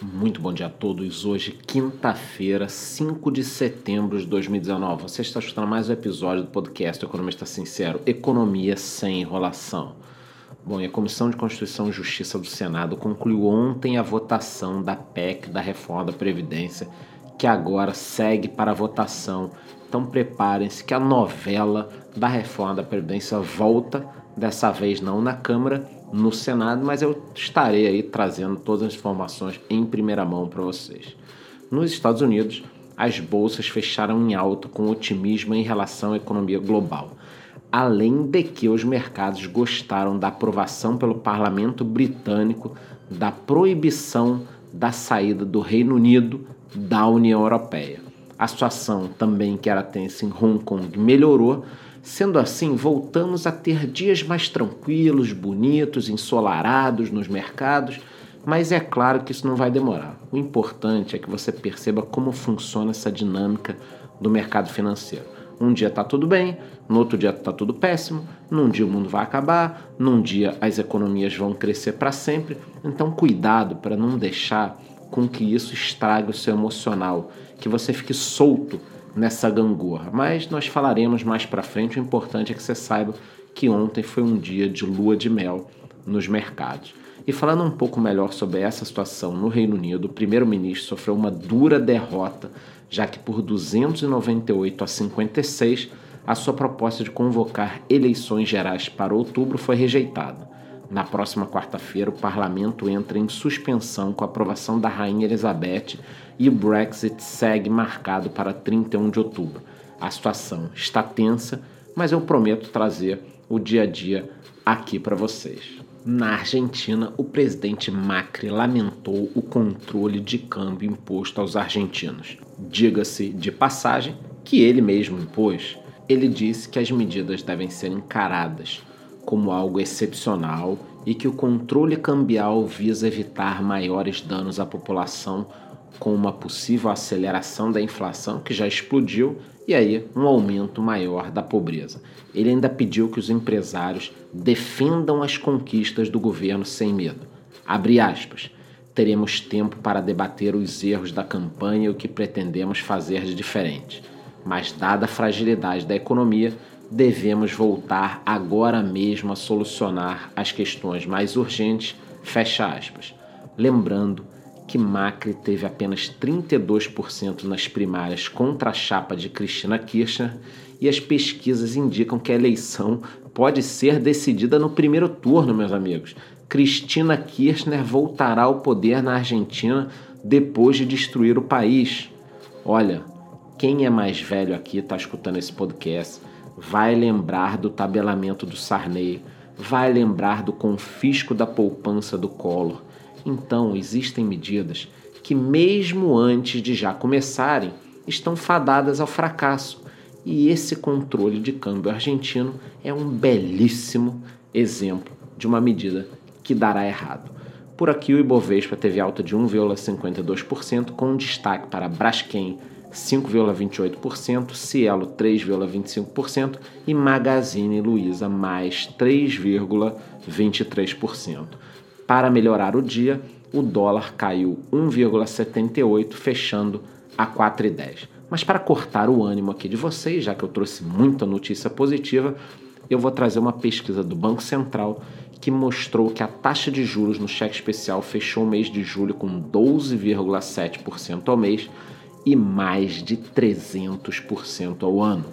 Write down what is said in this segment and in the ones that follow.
Muito bom dia a todos. Hoje, quinta-feira, 5 de setembro de 2019. Você está escutando mais um episódio do podcast Economista Sincero: Economia sem enrolação. Bom, e a Comissão de Constituição e Justiça do Senado concluiu ontem a votação da PEC da reforma da Previdência, que agora segue para a votação. Então preparem-se que a novela da reforma da Previdência volta, dessa vez não na Câmara, no Senado, mas eu estarei aí trazendo todas as informações em primeira mão para vocês. Nos Estados Unidos, as bolsas fecharam em alta com otimismo em relação à economia global, além de que os mercados gostaram da aprovação pelo parlamento britânico da proibição da saída do Reino Unido da União Europeia. A situação também que era tensa em Hong Kong melhorou Sendo assim, voltamos a ter dias mais tranquilos, bonitos, ensolarados nos mercados, mas é claro que isso não vai demorar. O importante é que você perceba como funciona essa dinâmica do mercado financeiro. Um dia está tudo bem, no outro dia está tudo péssimo, num dia o mundo vai acabar, num dia as economias vão crescer para sempre. Então, cuidado para não deixar com que isso estrague o seu emocional, que você fique solto nessa gangorra. Mas nós falaremos mais para frente. O importante é que você saiba que ontem foi um dia de lua de mel nos mercados. E falando um pouco melhor sobre essa situação no Reino Unido, o primeiro-ministro sofreu uma dura derrota, já que por 298 a 56 a sua proposta de convocar eleições gerais para outubro foi rejeitada. Na próxima quarta-feira, o parlamento entra em suspensão com a aprovação da Rainha Elizabeth e o Brexit segue marcado para 31 de outubro. A situação está tensa, mas eu prometo trazer o dia a dia aqui para vocês. Na Argentina, o presidente Macri lamentou o controle de câmbio imposto aos argentinos. Diga-se de passagem que ele mesmo impôs. Ele disse que as medidas devem ser encaradas como algo excepcional e que o controle cambial visa evitar maiores danos à população com uma possível aceleração da inflação que já explodiu e aí um aumento maior da pobreza. Ele ainda pediu que os empresários defendam as conquistas do governo sem medo. Abre aspas. Teremos tempo para debater os erros da campanha e o que pretendemos fazer de diferente. Mas dada a fragilidade da economia, devemos voltar agora mesmo a solucionar as questões mais urgentes, fecha aspas. Lembrando que Macri teve apenas 32% nas primárias contra a chapa de Cristina Kirchner e as pesquisas indicam que a eleição pode ser decidida no primeiro turno, meus amigos. Cristina Kirchner voltará ao poder na Argentina depois de destruir o país. Olha, quem é mais velho aqui está escutando esse podcast vai lembrar do tabelamento do Sarney, vai lembrar do confisco da poupança do Collor. Então, existem medidas que, mesmo antes de já começarem, estão fadadas ao fracasso. E esse controle de câmbio argentino é um belíssimo exemplo de uma medida que dará errado. Por aqui, o Ibovespa teve alta de 1,52%, com destaque para Braskem, 5,28%, Cielo 3,25% e Magazine Luiza mais 3,23%. Para melhorar o dia, o dólar caiu 1,78, fechando a 4,10. Mas para cortar o ânimo aqui de vocês, já que eu trouxe muita notícia positiva, eu vou trazer uma pesquisa do Banco Central que mostrou que a taxa de juros no cheque especial fechou o mês de julho com 12,7% ao mês e mais de 300% ao ano.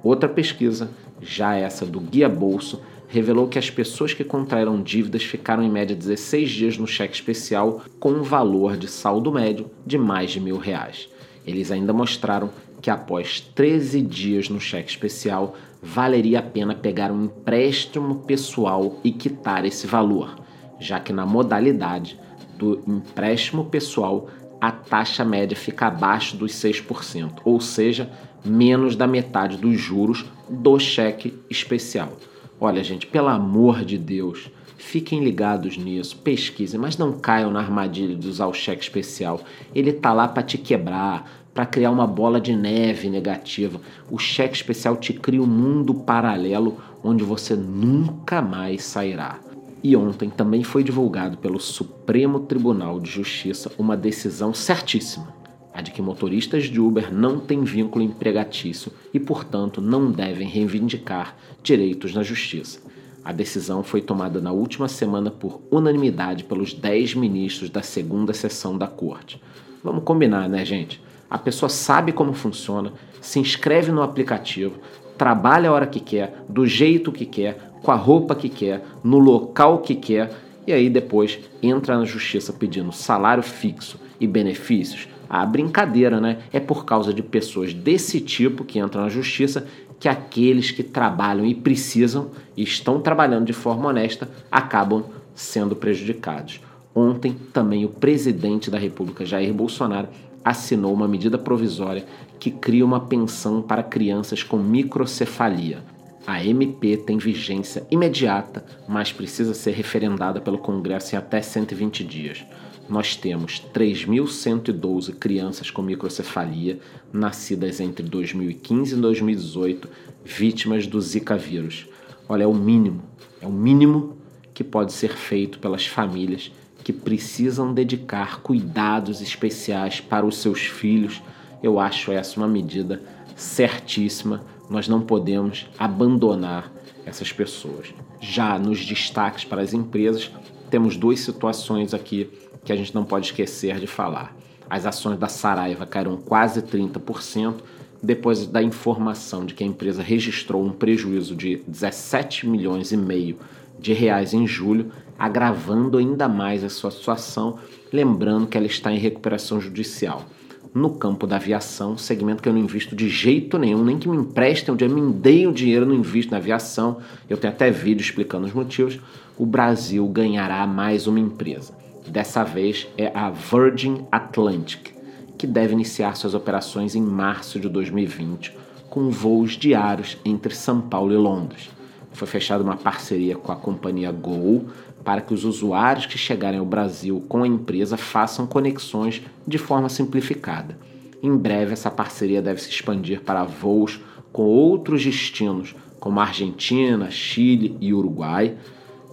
Outra pesquisa, já essa do Guia Bolso, revelou que as pessoas que contraíram dívidas ficaram em média 16 dias no cheque especial com um valor de saldo médio de mais de mil reais. Eles ainda mostraram que após 13 dias no cheque especial, valeria a pena pegar um empréstimo pessoal e quitar esse valor, já que na modalidade do empréstimo pessoal a taxa média fica abaixo dos 6%, ou seja, menos da metade dos juros do cheque especial. Olha, gente, pelo amor de Deus, fiquem ligados nisso, pesquisem, mas não caiam na armadilha de usar o cheque especial. Ele tá lá para te quebrar, para criar uma bola de neve negativa. O cheque especial te cria um mundo paralelo onde você nunca mais sairá. E ontem também foi divulgado pelo Supremo Tribunal de Justiça uma decisão certíssima, a de que motoristas de Uber não têm vínculo empregatício e, portanto, não devem reivindicar direitos na justiça. A decisão foi tomada na última semana por unanimidade pelos 10 ministros da segunda sessão da corte. Vamos combinar, né, gente? A pessoa sabe como funciona, se inscreve no aplicativo, trabalha a hora que quer, do jeito que quer, com a roupa que quer, no local que quer, e aí depois entra na justiça pedindo salário fixo e benefícios. A brincadeira, né? É por causa de pessoas desse tipo que entram na justiça que aqueles que trabalham e precisam e estão trabalhando de forma honesta acabam sendo prejudicados. Ontem também o presidente da República, Jair Bolsonaro, assinou uma medida provisória que cria uma pensão para crianças com microcefalia. A MP tem vigência imediata, mas precisa ser referendada pelo Congresso em até 120 dias. Nós temos 3.112 crianças com microcefalia nascidas entre 2015 e 2018, vítimas do Zika vírus. Olha, é o mínimo, é o mínimo que pode ser feito pelas famílias que precisam dedicar cuidados especiais para os seus filhos. Eu acho essa uma medida certíssima. Nós não podemos abandonar essas pessoas. Já nos destaques para as empresas, temos duas situações aqui que a gente não pode esquecer de falar. As ações da Saraiva caíram quase 30% depois da informação de que a empresa registrou um prejuízo de 17 milhões e meio de reais em julho, agravando ainda mais a sua situação, lembrando que ela está em recuperação judicial. No campo da aviação, segmento que eu não invisto de jeito nenhum, nem que me emprestem, onde me deem o dinheiro, não invisto na aviação. Eu tenho até vídeo explicando os motivos. O Brasil ganhará mais uma empresa. Dessa vez é a Virgin Atlantic, que deve iniciar suas operações em março de 2020, com voos diários entre São Paulo e Londres foi fechada uma parceria com a companhia Gol para que os usuários que chegarem ao Brasil com a empresa façam conexões de forma simplificada. Em breve, essa parceria deve se expandir para voos com outros destinos, como Argentina, Chile e Uruguai.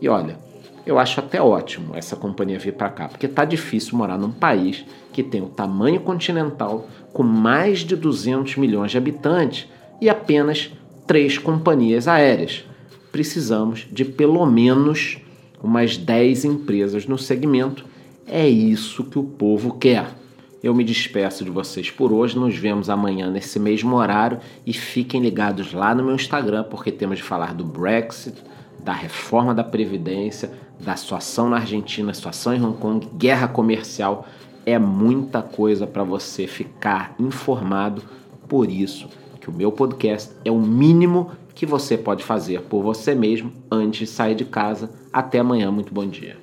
E olha, eu acho até ótimo essa companhia vir para cá, porque tá difícil morar num país que tem o tamanho continental, com mais de 200 milhões de habitantes e apenas três companhias aéreas precisamos de pelo menos umas 10 empresas no segmento. É isso que o povo quer. Eu me despeço de vocês por hoje. Nos vemos amanhã nesse mesmo horário e fiquem ligados lá no meu Instagram porque temos de falar do Brexit, da reforma da Previdência, da situação na Argentina, situação em Hong Kong, guerra comercial. É muita coisa para você ficar informado. Por isso que o meu podcast é o mínimo que você pode fazer por você mesmo antes de sair de casa. Até amanhã, muito bom dia.